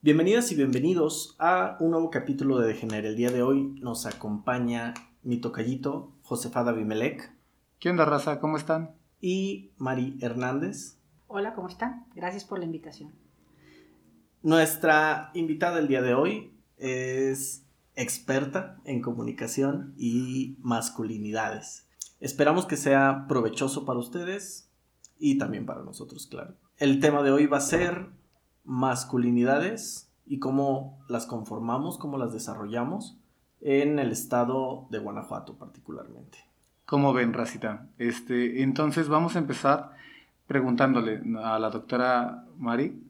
Bienvenidas y bienvenidos a un nuevo capítulo de Degener. El día de hoy nos acompaña mi tocallito, Josefada Bimelec. ¿Qué onda, raza? ¿Cómo están? Y Mari Hernández. Hola, ¿cómo están? Gracias por la invitación. Nuestra invitada el día de hoy es experta en comunicación y masculinidades. Esperamos que sea provechoso para ustedes y también para nosotros, claro. El tema de hoy va a ser masculinidades y cómo las conformamos, cómo las desarrollamos en el estado de Guanajuato particularmente. ¿Cómo ven, Racita? Este, entonces vamos a empezar preguntándole a la doctora Mari,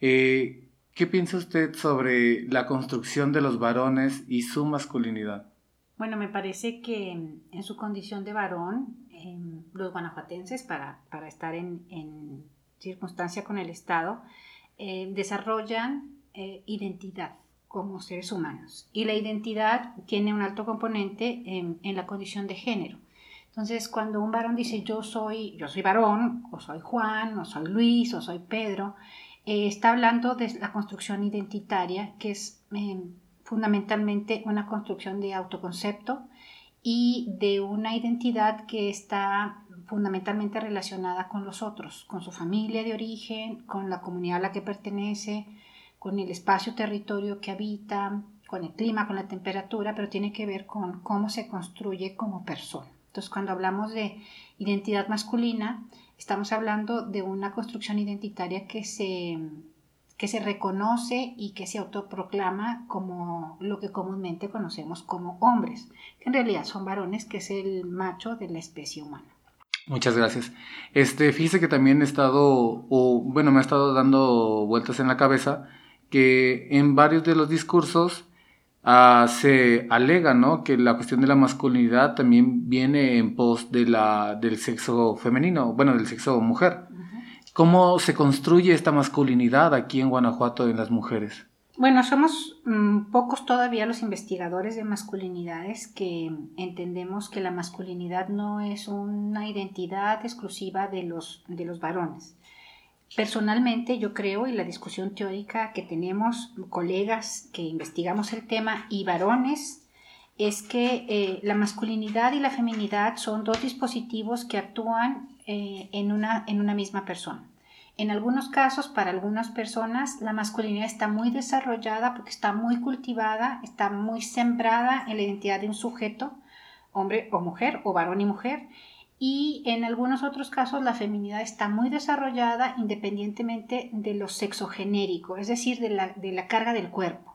eh, ¿qué piensa usted sobre la construcción de los varones y su masculinidad? Bueno, me parece que en su condición de varón, em, los guanajuatenses, para, para estar en, en circunstancia con el Estado, eh, desarrollan eh, identidad como seres humanos. Y la identidad tiene un alto componente en, la condición de género. Entonces, cuando un varón dice yo soy, yo soy varón, o soy Juan, o soy Luis, o soy Pedro, eh, está hablando de la construcción identitaria, que es fundamentalmente una construcción de autoconcepto y de una identidad que está fundamentalmente relacionada con los otros, con su familia de origen, con la comunidad a la que pertenece, con el espacio territorio que habita, con el clima, con la temperatura, pero tiene que ver con cómo se construye como persona. Entonces, cuando hablamos de identidad masculina, estamos hablando de una construcción identitaria que se, que se reconoce y que se autoproclama como lo que comúnmente conocemos como hombres, que en realidad son varones, que es el macho de la especie humana. Muchas gracias. Este, fíjese que también he estado, o bueno, me ha estado dando vueltas en la cabeza que en varios de los discursos ah, se alega, ¿no? Que la cuestión de la masculinidad también viene en pos de la, del sexo femenino, bueno, del sexo mujer. ¿Cómo se construye esta masculinidad aquí en Guanajuato en las mujeres? Bueno, somos mm, pocos todavía los investigadores de masculinidades que entendemos que la masculinidad no es una identidad exclusiva de los, de los varones. Personalmente yo creo, y la discusión teórica que tenemos colegas que investigamos el tema y varones, es que eh, la masculinidad y la feminidad son dos dispositivos que actúan eh, en, una, en una misma persona. En algunos casos, para algunas personas, la masculinidad está muy desarrollada porque está muy cultivada, está muy sembrada en la identidad de un sujeto, hombre o mujer, o varón y mujer. Y en algunos otros casos la feminidad está muy desarrollada independientemente de lo sexogenérico, es decir, de la, carga del cuerpo.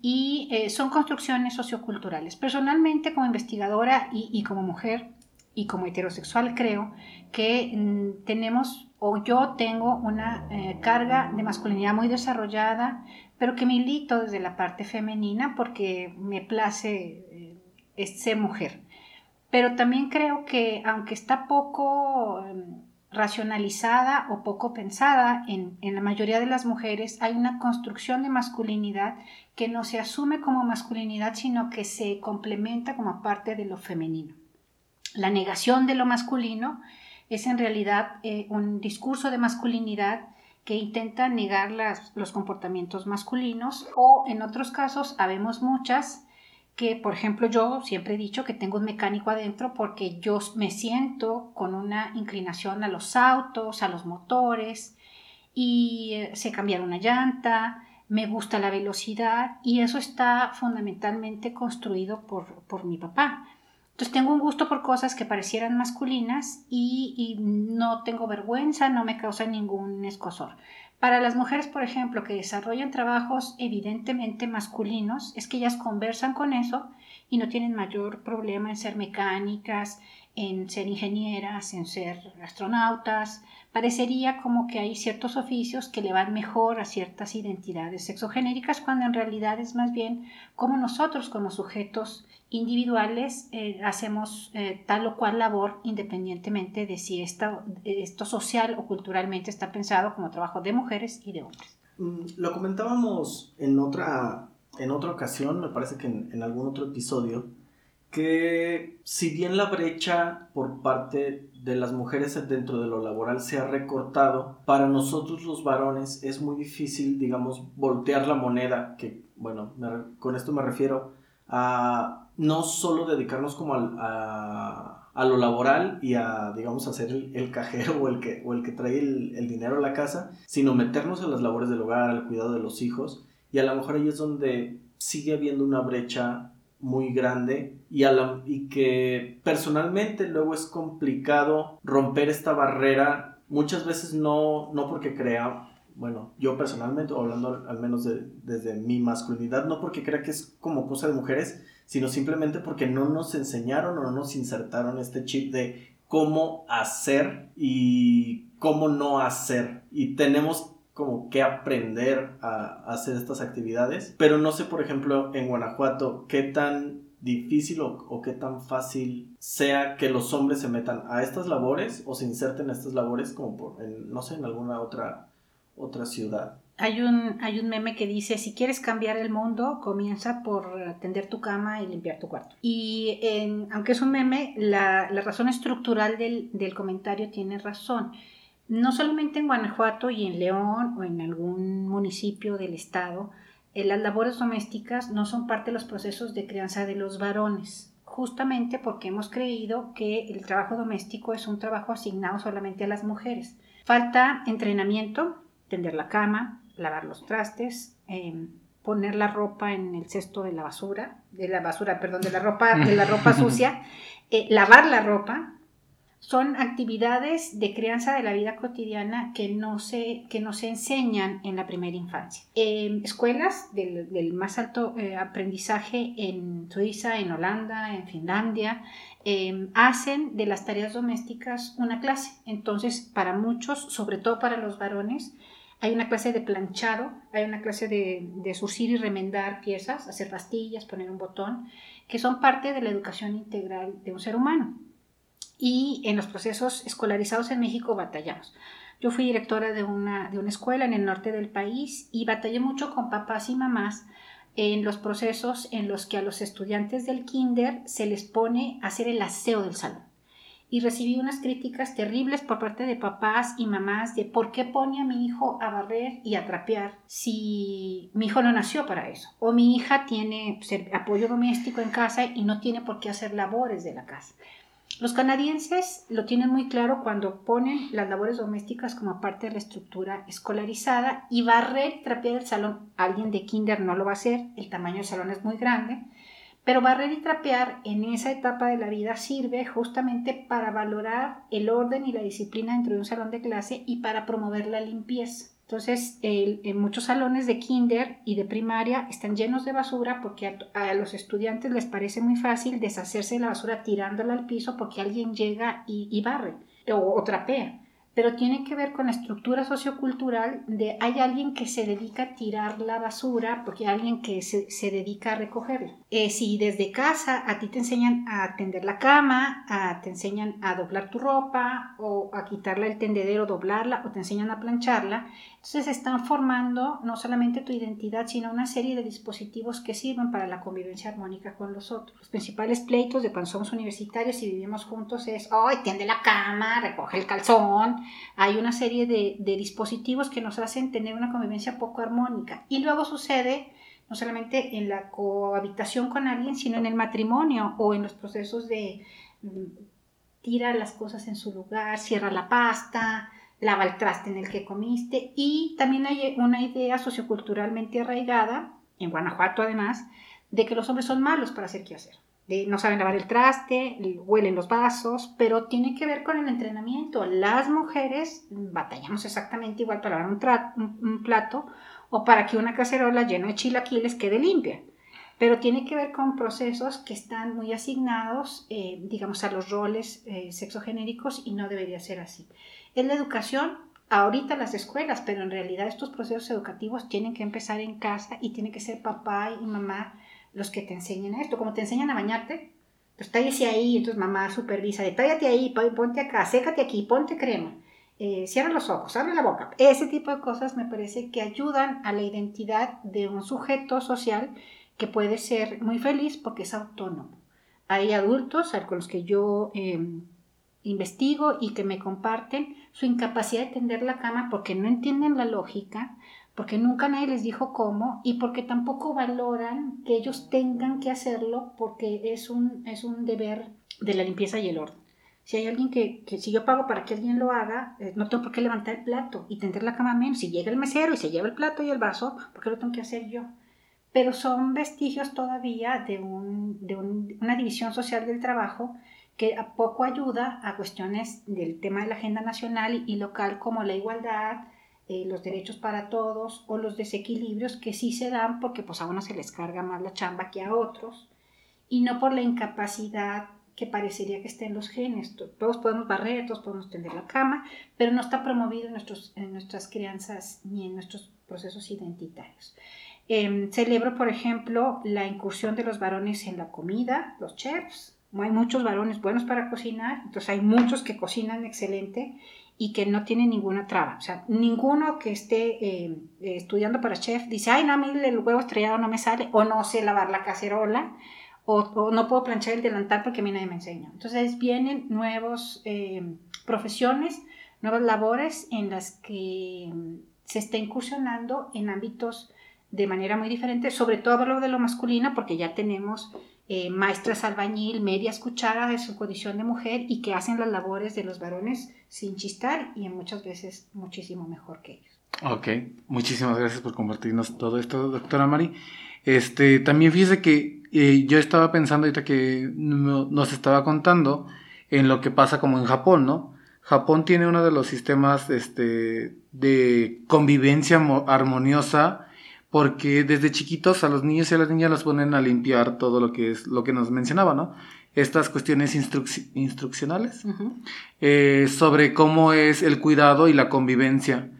Y eh, son construcciones socioculturales. Personalmente, como investigadora y, como mujer y como heterosexual, creo que mm, tenemos o yo tengo una eh, carga de masculinidad muy desarrollada, pero que milito desde la parte femenina porque me place eh, ser mujer. Pero también creo que aunque está poco em, racionalizada o poco pensada en, en, la mayoría de las mujeres, hay una construcción de masculinidad que no se asume como masculinidad, sino que se complementa como parte de lo femenino. La negación de lo masculino es en realidad eh, un discurso de masculinidad que intenta negar los comportamientos masculinos o en otros casos habemos muchas que, por ejemplo, yo siempre he dicho que tengo un mecánico adentro porque yo me siento con una inclinación a los autos, a los motores y eh, sé cambiar una llanta, me gusta la velocidad y eso está fundamentalmente construido por, por mi papá. Entonces tengo un gusto por cosas que parecieran masculinas y, no tengo vergüenza, no me causa ningún escosor. Para las mujeres, por ejemplo, que desarrollan trabajos evidentemente masculinos, es que ellas conversan con eso y no tienen mayor problema en ser mecánicas, en ser ingenieras, en ser astronautas. Parecería como que hay ciertos oficios que le van mejor a ciertas identidades sexogenéricas, cuando en realidad es más bien como nosotros como sujetos individuales eh, hacemos eh, tal o cual labor independientemente de si esto, esto social o culturalmente está pensado como trabajo de mujeres y de hombres. Mm, lo comentábamos en otra, en otra ocasión, me parece que en, algún otro episodio, que si bien la brecha por parte de las mujeres dentro de lo laboral se ha recortado, para nosotros los varones es muy difícil, digamos, voltear la moneda, que bueno, con esto me refiero a no solo dedicarnos como a, lo laboral y a, digamos, hacer el, cajero o el que, o el que trae el, el, dinero a la casa, sino meternos en las labores del hogar, al cuidado de los hijos, y a lo mejor ahí es donde sigue habiendo una brecha muy grande y, a y que personalmente luego es complicado romper esta barrera, muchas veces no, no porque crea bueno, yo personalmente, hablando al menos desde mi masculinidad, no porque crea que es como cosa de mujeres, sino simplemente porque no nos enseñaron o no nos insertaron este chip de cómo hacer y cómo no hacer. Y tenemos como que aprender a, hacer estas actividades. Pero no sé, por ejemplo, en Guanajuato, qué tan difícil o, qué tan fácil sea que los hombres se metan a estas labores o se inserten a estas labores como por, no sé, en alguna otra otra ciudad. Hay un, hay un meme que dice, si quieres cambiar el mundo, comienza por atender tu cama y limpiar tu cuarto. Y aunque es un meme, la, razón estructural del, comentario tiene razón. No solamente en Guanajuato y en León o en algún municipio del estado, eh, las labores domésticas no son parte de los procesos de crianza de los varones, justamente porque hemos creído que el trabajo doméstico es un trabajo asignado solamente a las mujeres. Falta entrenamiento, tender la cama, lavar los trastes, em, poner la ropa en el cesto de la basura, de la basura, perdón, de la ropa, de la ropa sucia, eh, lavar la ropa, son actividades de crianza de la vida cotidiana que no se, que no se enseñan en la primera infancia. Em, escuelas del, más alto eh, aprendizaje en Suiza, en Holanda, en Finlandia, em, hacen de las tareas domésticas una clase. Entonces, para muchos, sobre todo para los varones, hay una clase de planchado, hay una clase de, de surcir y remendar piezas, hacer pastillas, poner un botón, que son parte de la educación integral de un ser humano. Y en los procesos escolarizados en México batallamos. Yo fui directora de una, de una escuela en el norte del país y batallé mucho con papás y mamás en los procesos en los que a los estudiantes del kinder se les pone a hacer el aseo del salón y recibí unas críticas terribles por parte de papás y mamás de por qué pone a mi hijo a barrer y a trapear si mi hijo no nació para eso. O mi hija tiene pues, apoyo doméstico en casa y no tiene por qué hacer labores de la casa. Los canadienses lo tienen muy claro cuando ponen las labores domésticas como parte de la estructura escolarizada y barrer y trapear el salón. Alguien de kinder no lo va a hacer, el tamaño del salón es muy grande pero barrer y trapear en esa etapa de la vida sirve justamente para valorar el orden y la disciplina dentro de un salón de clase y para promover la limpieza. Entonces, en muchos salones de kinder y de primaria están llenos de basura porque a, los estudiantes les parece muy fácil deshacerse de la basura tirándola al piso porque alguien llega y, barre o trapea pero tiene que ver con la estructura sociocultural de hay alguien que se dedica a tirar la basura porque hay alguien que se, se dedica a recogerla. Eh, si desde casa a ti te enseñan a tender la cama, a, te enseñan a doblar tu ropa o a quitarla el tendedero, doblarla o te enseñan a plancharla, entonces están formando no solamente tu identidad, sino una serie de dispositivos que sirven para la convivencia armónica con los otros. Los principales pleitos de cuando somos universitarios y vivimos juntos es, ¡ay, tiende la cama, recoge el calzón! Hay una serie de, dispositivos que nos hacen tener una convivencia poco armónica. Y luego sucede no solamente en la cohabitación con alguien, sino en el matrimonio o en los procesos de mm, tira las cosas en su lugar, cierra la pasta, lava el traste en el que comiste y también hay una idea socioculturalmente arraigada, en Guanajuato además, de que los hombres son malos para hacer qué hacer. no saben lavar el traste, huelen los vasos, pero tiene que ver con el entrenamiento. Las mujeres batallamos exactamente igual para lavar un, plato o para que una cacerola llena de chilaquiles quede limpia pero tiene que ver con procesos que están muy asignados, eh, digamos, a los roles eh, sexogenéricos y no debería ser así. Es la educación, ahorita las escuelas, pero en realidad estos procesos educativos tienen que empezar en casa y tiene que ser papá y mamá los que te enseñen esto. Como te enseñan a bañarte, pues tállese ahí, entonces mamá supervisa, detállate ahí, ponte acá, sécate aquí, ponte crema. Eh, cierra los ojos, abre la boca. Ese tipo de cosas me parece que ayudan a la identidad de un sujeto social que puede ser muy feliz porque es autónomo Hay adultos con los que yo em, investigo y que me comparten su incapacidad de tender la cama porque no entienden la lógica, porque nunca nadie les dijo cómo y porque tampoco valoran que ellos tengan que hacerlo porque es un, es un deber de la limpieza y el orden. Si hay alguien que, que si yo pago para que alguien lo haga, eh, no tengo por qué levantar el plato y tender la cama menos. Si llega el mesero y se lleva el plato y el vaso, ¿por qué lo tengo que hacer yo? Pero son vestigios todavía de, un, de una división social del trabajo que poco ayuda a cuestiones del tema de la agenda nacional y local como la igualdad, eh, los derechos para todos o los desequilibrios que sí se dan porque pues a uno se les carga más la chamba que a otros y no por la incapacidad que parecería que esté en los genes. Todos podemos barrer, todos podemos tender la cama, pero no está promovido en, nuestros, en nuestras crianzas ni en nuestros procesos identitarios. Em, celebro, por ejemplo, la incursión de los varones en la comida, los chefs. Hay muchos varones buenos para cocinar, entonces hay muchos que cocinan excelente y que no tienen ninguna traba. O sea, ninguno que esté em, estudiando para chef dice, ay, no, a mí el huevo estrellado no me sale, o no sé lavar la cacerola, o, no puedo planchar el delantal porque a mí nadie me enseña. Entonces vienen nuevas eh, profesiones, nuevas labores en las que se está incursionando en ámbitos de manera muy diferente, sobre todo lo de lo masculino, porque ya tenemos eh, maestras albañil, medias cucharas de su condición de mujer y que hacen las labores de los varones sin chistar y muchas veces muchísimo mejor que ellos. Ok, muchísimas gracias por compartirnos todo esto, doctora Mari. Este, también fíjese que y yo estaba pensando ahorita que nos estaba contando en lo que pasa como en Japón, ¿no? Japón tiene uno de los sistemas este, de convivencia armoniosa porque desde chiquitos a los niños y a las niñas los ponen a limpiar todo lo que es lo que nos mencionaba, ¿no? Estas cuestiones instruccionales eh, sobre cómo es el cuidado y la convivencia.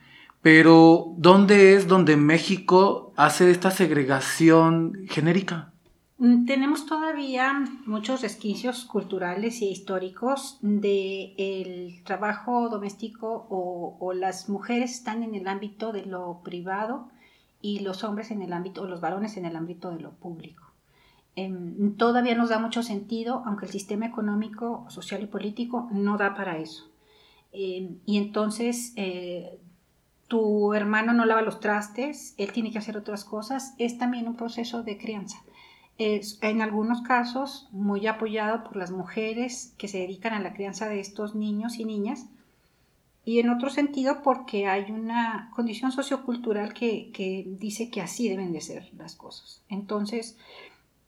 Pero, ¿dónde es donde México hace esta segregación genérica? Mm, tenemos todavía muchos resquicios culturales y históricos de el trabajo doméstico o, las mujeres están en el ámbito de lo privado y los hombres en el ámbito, o los varones en el ámbito de lo público. Em, todavía nos da mucho sentido, aunque el sistema económico, social y político no da para eso. Em, y entonces eh, tu hermano no lava los trastes, él tiene que hacer otras cosas, es también un proceso de crianza es en algunos casos muy apoyado por las mujeres que se dedican a la crianza de estos niños y niñas, y en otro sentido porque hay una condición sociocultural que, dice que así deben de ser las cosas. Entonces,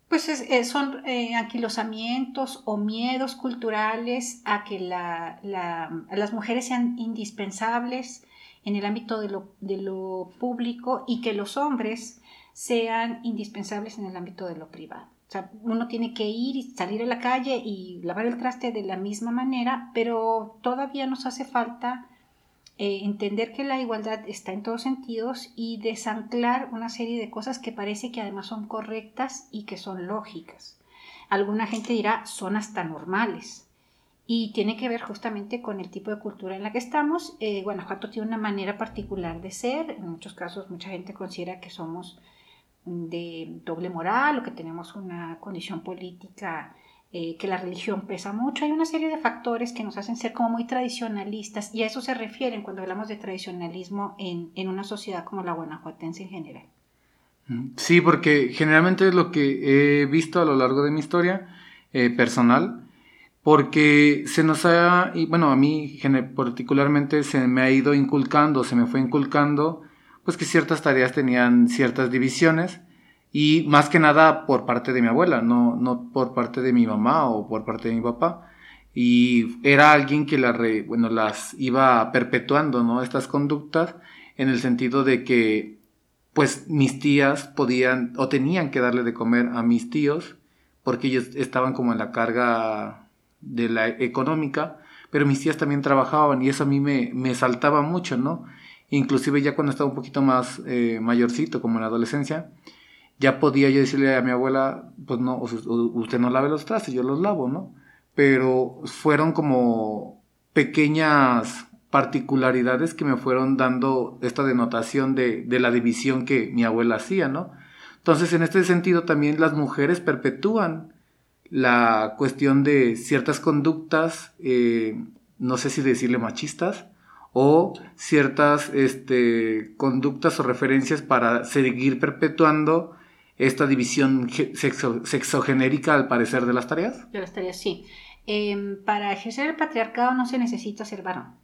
pues son eh, anquilosamientos o miedos culturales a que las mujeres sean indispensables en el ámbito de lo, de lo público y que los hombres sean indispensables en el ámbito de lo privado. Sea, uno tiene que ir y salir a la calle y lavar el traste de la misma manera, pero todavía nos hace falta eh, entender que la igualdad está en todos sentidos y desanclar una serie de cosas que parece que además son correctas y que son lógicas. Alguna gente dirá son hasta normales y tiene que ver justamente con el tipo de cultura en la que estamos. Eh, Guanajuato tiene una manera particular de ser, en muchos casos mucha gente considera que somos de doble moral o que tenemos una condición política eh, que la religión pesa mucho. Hay una serie de factores que nos hacen ser como muy tradicionalistas y a eso se refieren cuando hablamos de tradicionalismo en, en una sociedad como la guanajuatense en general. Mm, sí, porque generalmente es lo que he visto a lo largo de mi historia eh, personal, porque se nos ha, y bueno, a mí particularmente se me ha ido inculcando, se me fue inculcando pues que ciertas tareas tenían ciertas divisiones y más que nada por parte de mi abuela, no, no por parte de mi mamá o por parte de mi papá. Y era alguien que la bueno, las iba perpetuando, ¿no? Estas conductas en el sentido de que pues mis tías podían o tenían que darle de comer a mis tíos porque ellos estaban como en la carga de la económica, pero mis tías también trabajaban y eso a mí me, me saltaba mucho, ¿no? Inclusive ya cuando estaba un poquito más eh, mayorcito, como en la adolescencia, ya podía yo decirle a mi abuela, pues no, usted no lave los trastes, yo los lavo, ¿no? Pero fueron como pequeñas particularidades que me fueron dando esta denotación de, la división que mi abuela hacía, ¿no? Entonces, en este sentido, también las mujeres perpetúan la cuestión de ciertas conductas, eh, no sé si decirle machistas, o ciertas este, conductas o referencias para seguir perpetuando esta división sexo, sexogenérica al parecer de las tareas? De las tareas, sí. Em, para ejercer el patriarcado no se necesita ser varón.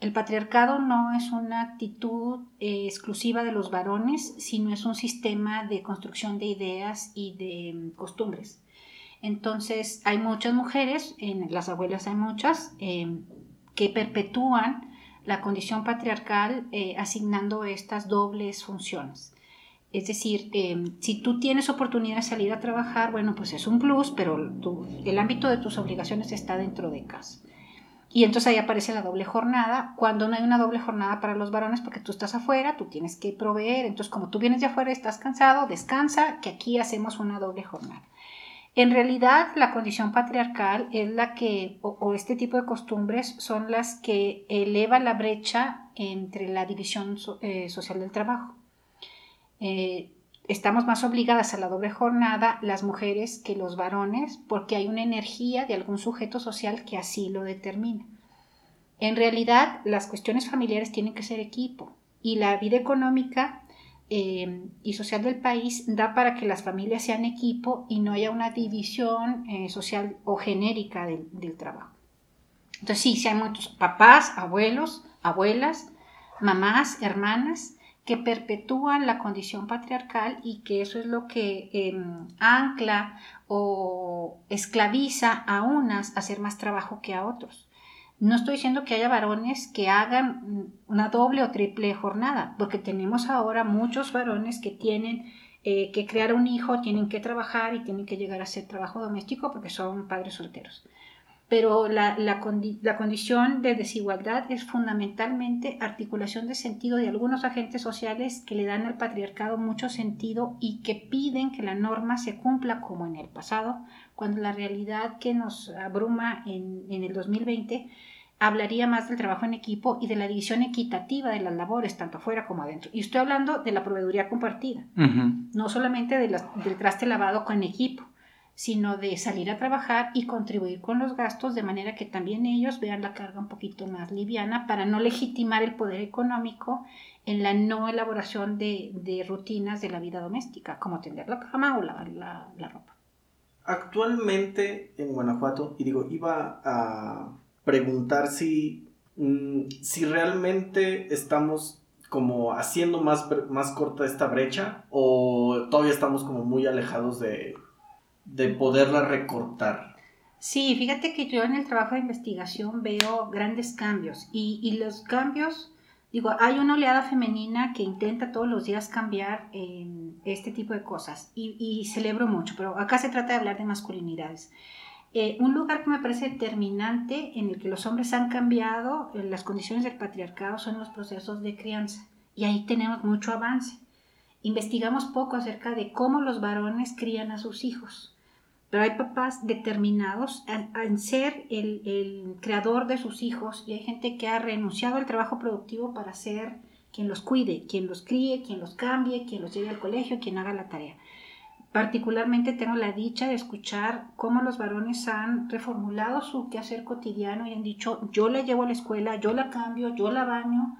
El patriarcado no es una actitud eh, exclusiva de los varones, sino es un sistema de construcción de ideas y de em, costumbres. Entonces, hay muchas mujeres, en las abuelas hay muchas, em, que perpetúan la condición patriarcal eh, asignando estas dobles funciones. Es decir, em, si tú tienes oportunidad de salir a trabajar, bueno, pues es un plus, pero el ámbito de tus obligaciones está dentro de casa. Y entonces ahí aparece la doble jornada, cuando no hay una doble jornada para los varones porque tú estás afuera, tú tienes que proveer, entonces como tú vienes de afuera, estás cansado, descansa, que aquí hacemos una doble jornada. En realidad, la condición patriarcal es la que, o, este tipo de costumbres son las que elevan la brecha entre la división eh, social del trabajo. Eh, estamos más obligadas a la doble jornada las mujeres que los varones porque hay una energía de algún sujeto social que así lo determina. En realidad, las cuestiones familiares tienen que ser equipo y la vida económica eh, y social del país da para que las familias sean equipo y no haya una división eh, social o genérica del, del, trabajo. Entonces sí, sí hay muchos papás, abuelos, abuelas, mamás, hermanas que perpetúan la condición patriarcal y que eso es lo que em, ancla o esclaviza a unas a hacer más trabajo que a otros. No estoy diciendo que haya varones que hagan una doble o triple jornada, porque tenemos ahora muchos varones que tienen eh, que crear un hijo, tienen que trabajar y tienen que llegar a hacer trabajo doméstico porque son padres solteros. Pero la, la, condición de desigualdad es fundamentalmente articulación de sentido de algunos agentes sociales que le dan al patriarcado mucho sentido y que piden que la norma se cumpla como en el pasado, cuando la realidad que nos abruma en, en el 2020 hablaría más del trabajo en equipo y de la división equitativa de las labores, tanto afuera como adentro. Y estoy hablando de la proveeduría compartida, no solamente de del traste lavado con equipo sino de salir a trabajar y contribuir con los gastos de manera que también ellos vean la carga un poquito más liviana para no legitimar el poder económico en la no elaboración de, rutinas de la vida doméstica, como tender la cama o lavar la, ropa. Actualmente en Guanajuato, y digo, iba a preguntar si, mm, si realmente estamos como haciendo más, más corta esta brecha o todavía estamos como muy alejados de, de poderla recortar. Sí, fíjate que yo en el trabajo de investigación veo grandes cambios y, y los cambios, digo, hay una oleada femenina que intenta todos los días cambiar este tipo de cosas y, y, celebro mucho, pero acá se trata de hablar de masculinidades. Eh, un lugar que me parece determinante en el que los hombres han cambiado en las condiciones del patriarcado son los procesos de crianza y ahí tenemos mucho avance. Investigamos poco acerca de cómo los varones crían a sus hijos pero hay papás determinados en, ser el, creador de sus hijos y hay gente que ha renunciado al trabajo productivo para ser quien los cuide, quien los críe, quien los cambie, quien los lleve al colegio, quien haga la tarea. Particularmente tengo la dicha de escuchar cómo los varones han reformulado su quehacer cotidiano y han dicho, yo la llevo a la escuela, yo la cambio, yo la baño,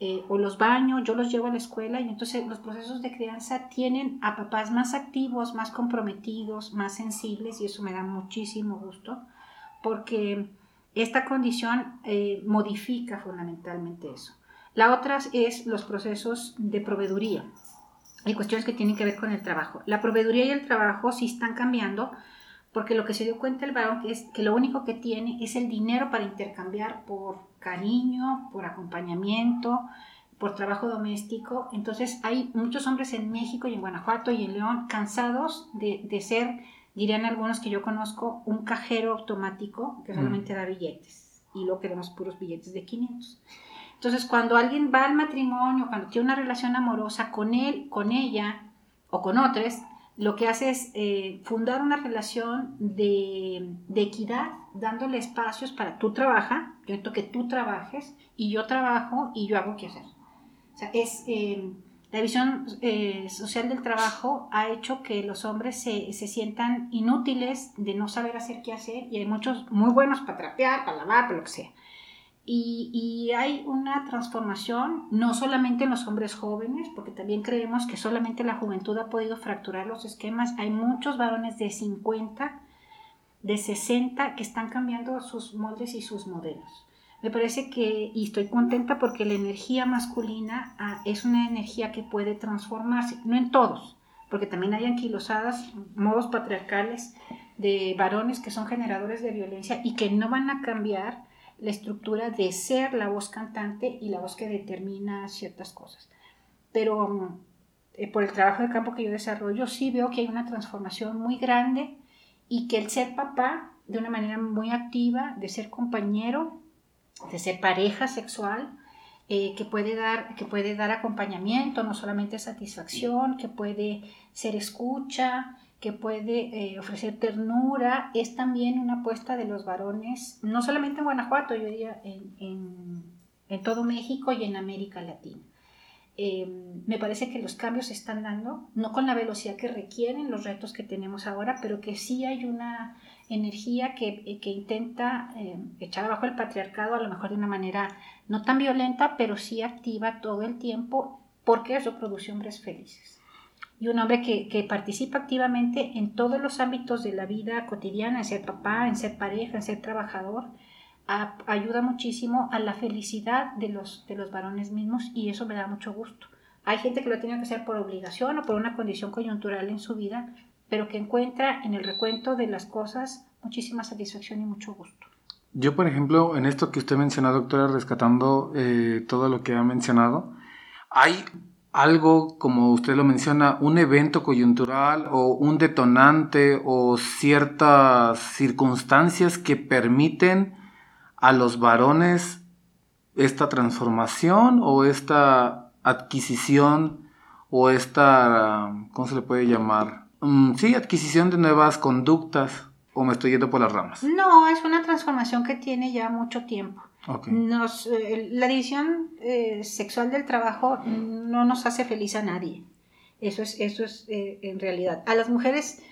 eh, o los baño, yo los llevo a la escuela y entonces los procesos de crianza tienen a papás más activos, más comprometidos, más sensibles y eso me da muchísimo gusto porque esta condición eh, modifica fundamentalmente eso. La otra es los procesos de proveeduría y cuestiones que tienen que ver con el trabajo. La proveeduría y el trabajo sí están cambiando porque lo que se dio cuenta el varón es que lo único que tiene es el dinero para intercambiar por cariño, por acompañamiento, por trabajo doméstico. Entonces hay muchos hombres en México y en Guanajuato y en León cansados de, ser, dirían algunos que yo conozco, un cajero automático que mm. solamente da billetes y lo queremos puros billetes de 500. Entonces cuando alguien va al matrimonio, cuando tiene una relación amorosa con él, con ella o con otros, lo que hace es eh, fundar una relación de, equidad, dándole espacios para tú trabaja, yo que tú trabajes y yo trabajo y yo hago qué hacer. O sea, es, eh, La visión eh, social del trabajo ha hecho que los hombres se, se, sientan inútiles de no saber hacer qué hacer y hay muchos muy buenos para trapear, para lavar, para lo que sea. Y, hay una transformación no solamente en los hombres jóvenes, porque también creemos que solamente la juventud ha podido fracturar los esquemas. Hay muchos varones de 50, de 60 que están cambiando sus moldes y sus modelos. Me parece que, y estoy contenta porque la energía masculina ah, es una energía que puede transformarse, no en todos, porque también hay anquilosadas, modos patriarcales de varones que son generadores de violencia y que no van a cambiar la estructura de ser la voz cantante y la voz que determina ciertas cosas. Pero mm, eh, por el trabajo de campo que yo desarrollo, sí veo que hay una transformación muy grande y que el ser papá de una manera muy activa, de ser compañero, de ser pareja sexual, eh, que, puede dar, que puede dar acompañamiento, no solamente satisfacción, que puede ser escucha, que puede eh, ofrecer ternura, es también una apuesta de los varones, no solamente en Guanajuato, yo diría en, en, todo México y en América Latina. Em, me parece que los cambios se están dando, no con la velocidad que requieren los retos que tenemos ahora, pero que sí hay una energía que, eh, que intenta eh, echar abajo el patriarcado, a lo mejor de una manera no tan violenta, pero sí activa todo el tiempo, porque eso produce hombres felices. Y un hombre que, que, participa activamente en todos los ámbitos de la vida cotidiana, en ser papá, en ser pareja, en ser trabajador, ayuda muchísimo a la felicidad de los, de los varones mismos y eso me da mucho gusto. Hay gente que lo tiene que hacer por obligación o por una condición coyuntural en su vida, pero que encuentra en el recuento de las cosas muchísima satisfacción y mucho gusto. Yo, por ejemplo, en esto que usted menciona, doctora, rescatando eh, todo lo que ha mencionado, hay algo, como usted lo menciona, un evento coyuntural o un detonante o ciertas circunstancias que permiten a los varones esta transformación o esta adquisición o esta, ¿cómo se le puede llamar? Mm, sí, adquisición de nuevas conductas o me estoy yendo por las ramas. No, es una transformación que tiene ya mucho tiempo. Eh, la división eh, sexual del trabajo no nos hace feliz a nadie. Eso es, eso es eh, en realidad. A las mujeres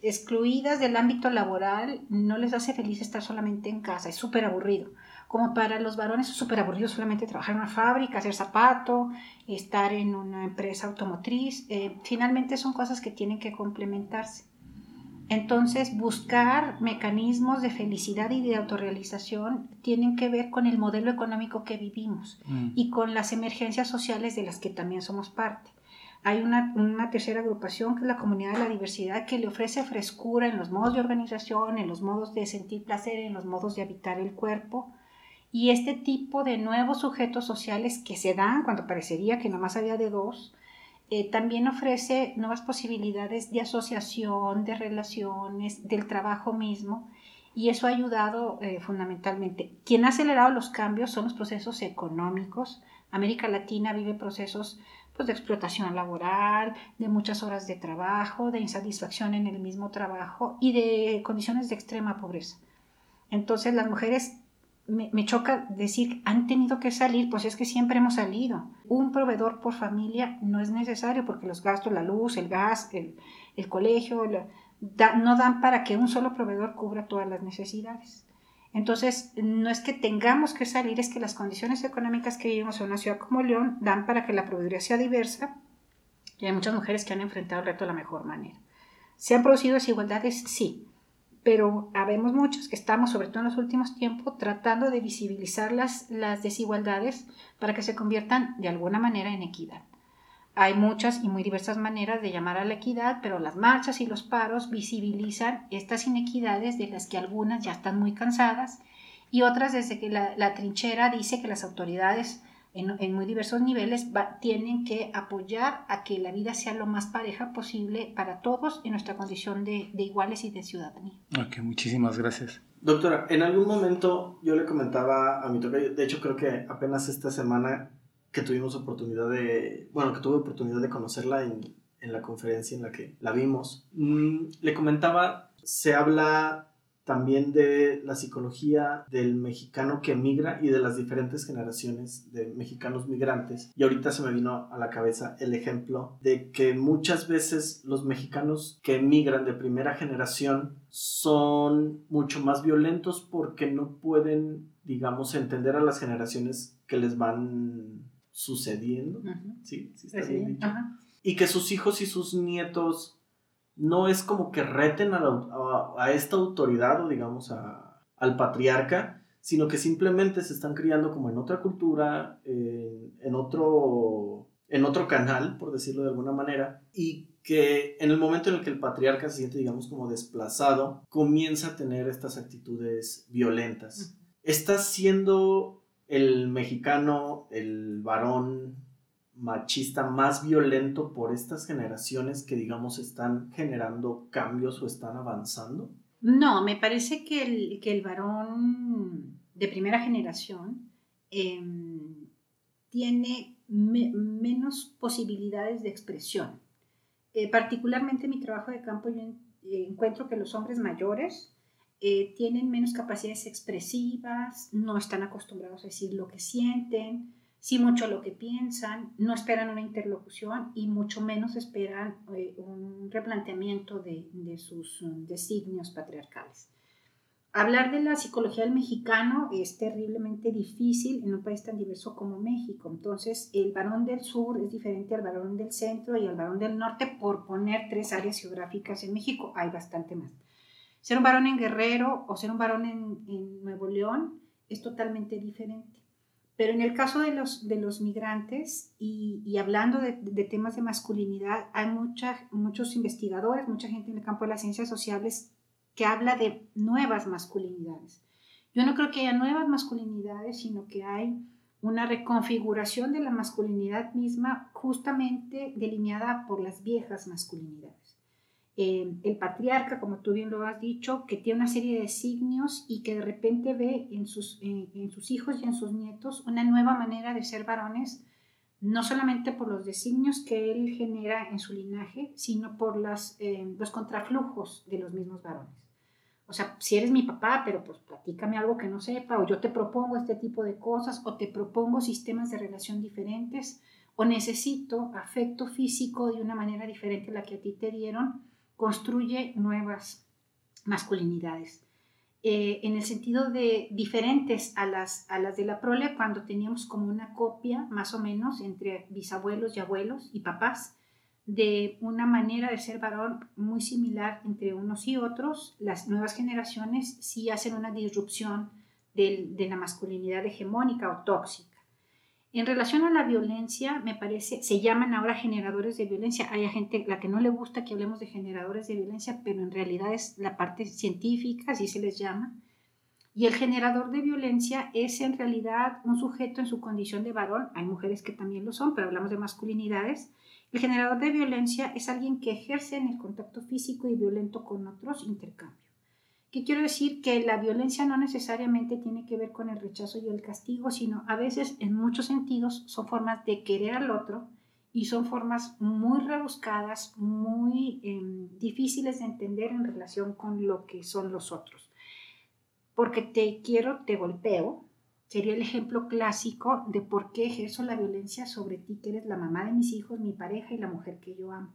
excluidas del ámbito laboral no les hace feliz estar solamente en casa. Es súper aburrido como para los varones es súper aburrido solamente trabajar en una fábrica, hacer zapato, estar en una empresa automotriz. Eh, finalmente son cosas que tienen que complementarse. Entonces, buscar mecanismos de felicidad y de autorrealización tienen que ver con el modelo económico que vivimos mm. y con las emergencias sociales de las que también somos parte. Hay una, una, tercera agrupación que es la comunidad de la diversidad que le ofrece frescura en los modos de organización, en los modos de sentir placer, en los modos de habitar el cuerpo, y este tipo de nuevos sujetos sociales que se dan cuando parecería que más había de dos, eh, también ofrece nuevas posibilidades de asociación, de relaciones, del trabajo mismo, y eso ha ayudado eh, fundamentalmente. Quien ha acelerado los cambios son los procesos económicos. América Latina vive procesos pues, de explotación laboral, de muchas horas de trabajo, de insatisfacción en el mismo trabajo y de condiciones de extrema pobreza. Entonces las mujeres me, choca decir han tenido que salir, pues es que siempre hemos salido. Un proveedor por familia no es necesario porque los gastos, la luz, el gas, el, colegio, no dan para que un solo proveedor cubra todas las necesidades. Entonces, no es que tengamos que salir, es que las condiciones económicas que vivimos en una ciudad como León dan para que la proveeduría sea diversa y hay muchas mujeres que han enfrentado el reto de la mejor manera. ¿Se han producido desigualdades? Sí, pero habemos muchos que estamos, sobre todo en los últimos tiempos, tratando de visibilizar las, las desigualdades para que se conviertan de alguna manera en equidad. Hay muchas y muy diversas maneras de llamar a la equidad, pero las marchas y los paros visibilizan estas inequidades de las que algunas ya están muy cansadas y otras desde que la, la trinchera dice que las autoridades en, muy diversos niveles tienen que apoyar a que la vida sea lo más pareja posible para todos en nuestra condición de, iguales y de ciudadanía. Ok, muchísimas gracias. Doctora, en algún momento yo le comentaba a mi toca, de hecho creo que apenas esta semana que tuvimos oportunidad de, bueno, que tuve oportunidad de conocerla en, en la conferencia en la que la vimos, mm, le comentaba, se habla también de la psicología del mexicano que emigra y de las diferentes generaciones de mexicanos migrantes. Y ahorita se me vino a la cabeza el ejemplo de que muchas veces los mexicanos que emigran de primera generación son mucho más violentos porque no pueden, digamos, entender a las generaciones que les van sucediendo. Sí, sí está bien dicho. Y que sus hijos y sus nietos no es como que reten a, esta autoridad o digamos al patriarca, sino que simplemente se están criando como en otra cultura, en, otro, en otro canal, por decirlo de alguna manera, y que en el momento en el que el patriarca se siente, digamos, como desplazado, comienza a tener estas actitudes violentas. Está siendo el mexicano, el varón machista más violento por estas generaciones que digamos están generando cambios o están avanzando? No, me parece que el, que el varón de primera generación em, tiene menos posibilidades de expresión. Eh, particularmente en mi trabajo de campo yo encuentro que los hombres mayores eh, tienen menos capacidades expresivas, no están acostumbrados a decir lo que sienten, sí mucho lo que piensan, no esperan una interlocución y mucho menos esperan eh, un replanteamiento de, sus mm, designios patriarcales. Hablar de la psicología del mexicano es terriblemente difícil en un país tan diverso como México. Entonces, el varón del sur es diferente al varón del centro y al varón del norte, por poner tres áreas geográficas en México. Hay bastante más. Ser un varón en Guerrero o ser un varón en Nuevo León es totalmente diferente. Pero en el caso de los, de los migrantes y, hablando de, temas de masculinidad, hay muchos investigadores, mucha gente en el campo de las ciencias sociales que habla de nuevas masculinidades. Yo no creo que haya nuevas masculinidades, sino que hay una reconfiguración de la masculinidad misma justamente delineada por las viejas masculinidades. Eh, el patriarca, como tú bien lo has dicho, que tiene una serie de signos y que de repente ve en sus, en sus hijos y en sus nietos una nueva manera de ser varones, no solamente por los designios que él genera en su linaje, sino por las, eh, los contraflujos de los mismos varones. O sea, si eres mi papá, pero pues platícame algo que no sepa, o yo te propongo este tipo de cosas, o te propongo sistemas de relación diferentes, o necesito afecto físico de una manera diferente a la que a ti te dieron, construye nuevas masculinidades. Eh, en el sentido de diferentes a las, a las de la prole, cuando teníamos como una copia, más o menos, entre bisabuelos y abuelos y papás, de una manera de ser varón muy similar entre unos y otros, las nuevas generaciones sí hacen una disrupción de la masculinidad hegemónica o tóxica. En relación a la violencia, me parece, se llaman ahora generadores de violencia. Hay gente a la que no le gusta que hablemos de generadores de violencia, pero en realidad es la parte científica, así se les llama. Y el generador de violencia es en realidad un sujeto en su condición de varón. Hay mujeres que también lo son, pero hablamos de masculinidades. El generador de violencia es alguien que ejerce en el contacto físico y violento con otros intercambio. ¿Qué quiero decir? Que la violencia no necesariamente tiene que ver con el rechazo y el castigo, sino a veces en muchos sentidos son formas de querer al otro y son formas muy rebuscadas, muy em, difíciles de entender en relación con lo que son los otros. Porque te quiero, te golpeo, sería el ejemplo clásico de por qué ejerzo la violencia sobre ti, que eres la mamá de mis hijos, mi pareja y la mujer que yo amo.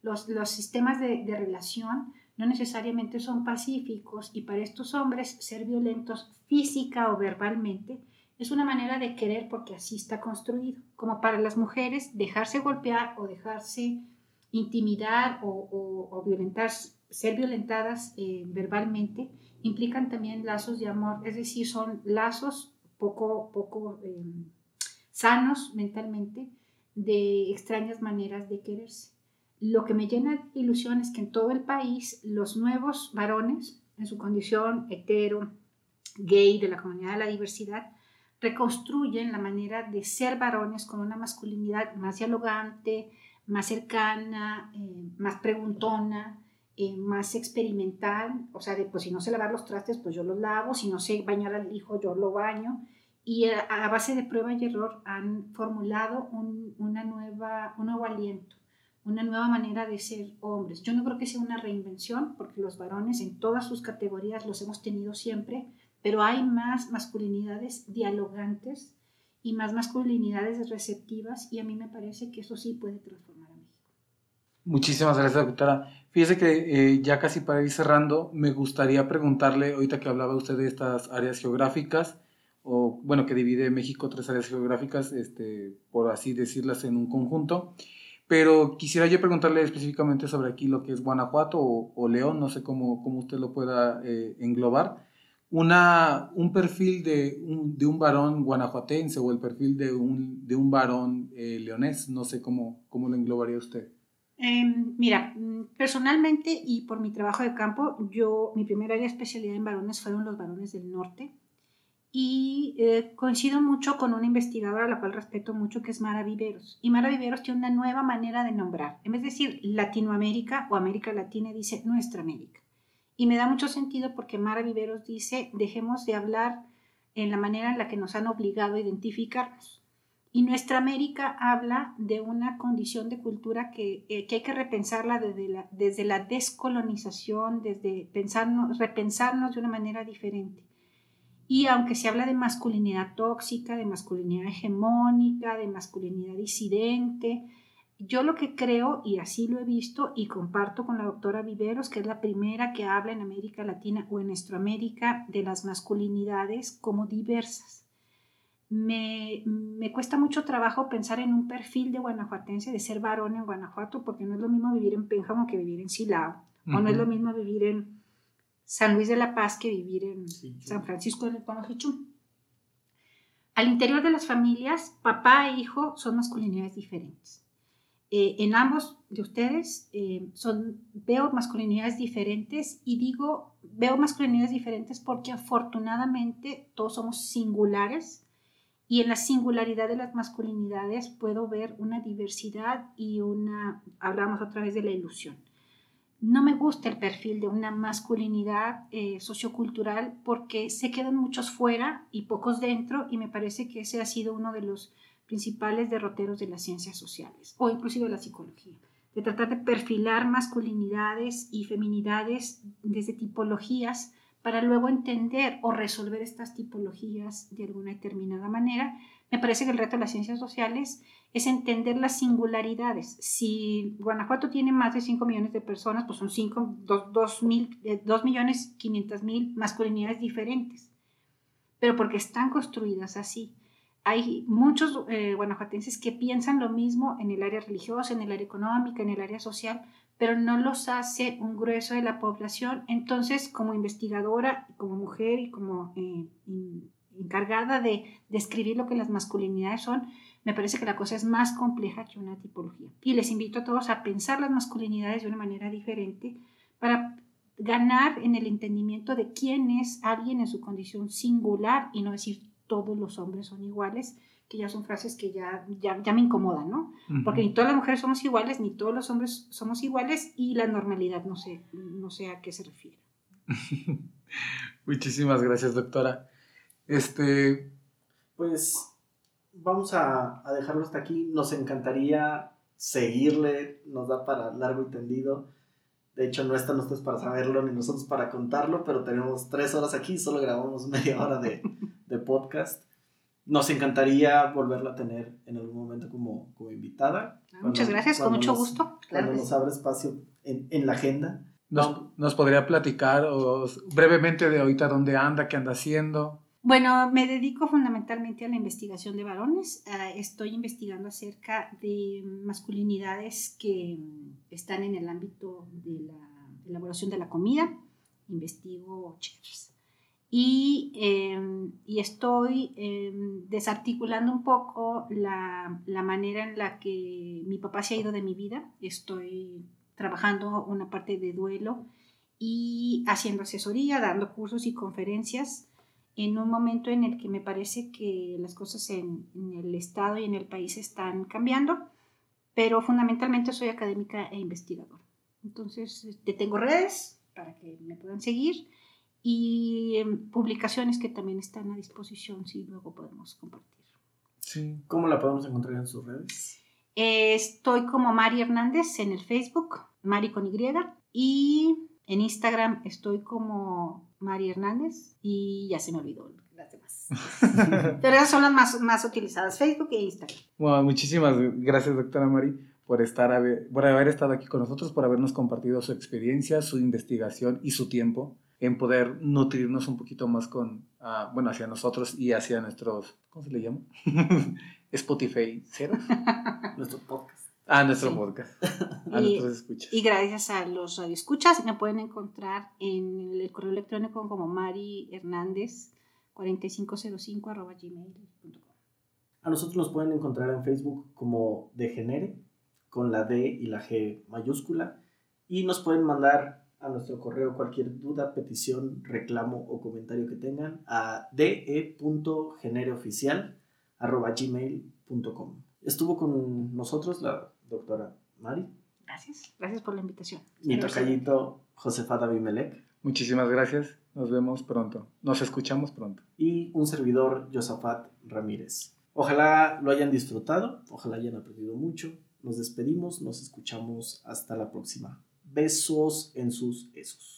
Los, los sistemas de, de relación no necesariamente son pacíficos y para estos hombres ser violentos física o verbalmente es una manera de querer porque así está construido. Como para las mujeres, dejarse golpear o dejarse intimidar o, violentar, ser violentadas eh, verbalmente implican también lazos de amor, es decir, son lazos poco, poco em, sanos mentalmente de extrañas maneras de quererse. Lo que me llena de ilusión es que en todo el país los nuevos varones, en su condición hetero, gay, de la comunidad de la diversidad, reconstruyen la manera de ser varones con una masculinidad más dialogante, más cercana, eh, más preguntona, eh, más experimental, o sea, de pues si no sé lavar los trastes, pues yo los lavo, si no sé bañar al hijo, yo lo baño, y a, base de prueba y error han formulado una nueva, un nuevo aliento una nueva manera de ser hombres. Yo no creo que sea una reinvención, porque los varones en todas sus categorías los hemos tenido siempre, pero hay más masculinidades dialogantes y más masculinidades receptivas y a mí me parece que eso sí puede transformar a México. Muchísimas gracias, doctora. Fíjese que eh, ya casi para ir cerrando, me gustaría preguntarle, ahorita que hablaba usted de estas áreas geográficas, o bueno, que divide México tres áreas geográficas, este, por así decirlas en un conjunto, pero quisiera yo preguntarle específicamente sobre aquí lo que es Guanajuato o, León, no sé cómo, cómo usted lo pueda eh, englobar una, un perfil de un, de un, varón guanajuatense o el perfil de un, de un varón eh, leonés? No sé cómo, cómo lo englobaría usted. Em, mira, mm, personalmente y por mi trabajo de campo, yo, mi primera área de especialidad en varones fueron los varones del norte. Y eh, coincido mucho con una investigadora a la cual respeto mucho, que es Mara Viveros. Y Mara Viveros tiene una nueva manera de nombrar. En vez de decir Latinoamérica o América Latina, dice Nuestra América. Y me da mucho sentido porque Mara Viveros dice, dejemos de hablar en la manera en la que nos han obligado a identificarnos. Y nuestra América habla de una condición de cultura que, eh, hay que repensarla desde la, desde la descolonización, desde pensarnos, repensarnos de una manera diferente. Y aunque se habla de masculinidad tóxica, de masculinidad hegemónica, de masculinidad disidente, yo lo que creo, y así lo he visto y comparto con la doctora Viveros, que es la primera que habla en América Latina o en Nuestroamérica de las masculinidades como diversas. Me, me, cuesta mucho trabajo pensar en un perfil de guanajuatense, de ser varón en Guanajuato, porque no es lo mismo vivir en Pénjamo que vivir en Silao, o no es lo mismo vivir en San Luis de la Paz que vivir en San Francisco del Panojichú. Al interior de las familias, papá e hijo son masculinidades diferentes. Eh, en ambos de ustedes eh, son, veo masculinidades diferentes y digo, veo masculinidades diferentes porque afortunadamente todos somos singulares y en la singularidad de las masculinidades puedo ver una diversidad y una, hablamos otra vez de la ilusión. No me gusta el perfil de una masculinidad eh, sociocultural porque se quedan muchos fuera y pocos dentro y me parece que ese ha sido uno de los principales derroteros de las ciencias sociales o inclusive de la psicología, de tratar de perfilar masculinidades y feminidades desde tipologías para luego entender o resolver estas tipologías de alguna determinada manera. Me parece que el reto de las ciencias sociales es entender las singularidades. Si Guanajuato tiene más de 5 millones de personas, pues son 5, 2, eh, millones 500 mil masculinidades diferentes, pero porque están construidas así hay muchos eh, guanajuatenses que piensan lo mismo en el área religiosa, en el área económica, en el área social, pero no los hace un grueso de la población. Entonces, como investigadora, como mujer y como eh, encargada de describir lo que las masculinidades son, me parece que la cosa es más compleja que una tipología. Y les invito a todos a pensar las masculinidades de una manera diferente para ganar en el entendimiento de quién es alguien en su condición singular y no decir todos los hombres son iguales, que ya son frases que ya, ya, me incomodan, ¿no? Porque ni todas las mujeres somos iguales, ni todos los hombres somos iguales y la normalidad no sé, no sé a qué se refiere. Muchísimas gracias, doctora. Este... Pues vamos a, a dejarlo hasta aquí. Nos encantaría seguirle, nos da para largo y tendido. De hecho, no están ustedes para saberlo ni nosotros para contarlo, pero tenemos tres horas aquí, solo grabamos media hora de, de podcast. Nos encantaría volverla a tener en algún momento como, como invitada. Ah, muchas gracias, con mucho gusto. Cuando nos abre espacio en, en la agenda. Nos, nos, podría platicar brevemente de ahorita dónde anda, qué anda haciendo? Bueno, me dedico fundamentalmente a la investigación de varones. Ah, estoy investigando acerca de masculinidades que están en el ámbito de la elaboración de la comida. Investigo chefs y, em, estoy em, desarticulando un poco la, la, manera en la que mi papá se ha ido de mi vida. Estoy trabajando una parte de duelo y haciendo asesoría, dando cursos y conferencias en un momento en el que me parece que las cosas en, en el Estado y en el país están cambiando, pero fundamentalmente soy académica e investigadora. Entonces, tengo redes para que me puedan seguir y publicaciones que también están a disposición si luego podemos compartir. Sí. ¿Cómo la podemos encontrar en sus redes? Eh, estoy como Mari Hernández en el Facebook, Mari con Y, y en Instagram estoy como Mari Hernández y ya se me olvidó las demás. Pero esas son las más, más utilizadas, Facebook e Instagram. Bueno, muchísimas gracias, doctora Mari, por, estar, por haber estado aquí con nosotros, por habernos compartido su experiencia, su investigación y su tiempo en poder nutrirnos un poquito más con, uh, bueno, hacia nosotros y hacia nuestros, ¿cómo se le llama? Spotify cero. Nuestro podcast. Ah, nuestro podcast. A y, nuestros escuchas. y gracias a los radioescuchas me pueden encontrar en el correo electrónico como Mari Hernández 4505 arroba gmail.com. A nosotros nos pueden encontrar en Facebook como Degenere, con la D y la G mayúscula, y nos pueden mandar a nuestro correo cualquier duda, petición, reclamo o comentario que tengan a de.genereoficial.gmail.com. Estuvo con nosotros la doctora Mari. Gracias, gracias por la invitación. Mi tocallito Josefa David Muchísimas gracias, nos vemos pronto, nos escuchamos pronto. Y un servidor, Josafat Ramírez. Ojalá lo hayan disfrutado, ojalá hayan aprendido mucho. Nos despedimos, nos escuchamos hasta la próxima. Besos en sus esos.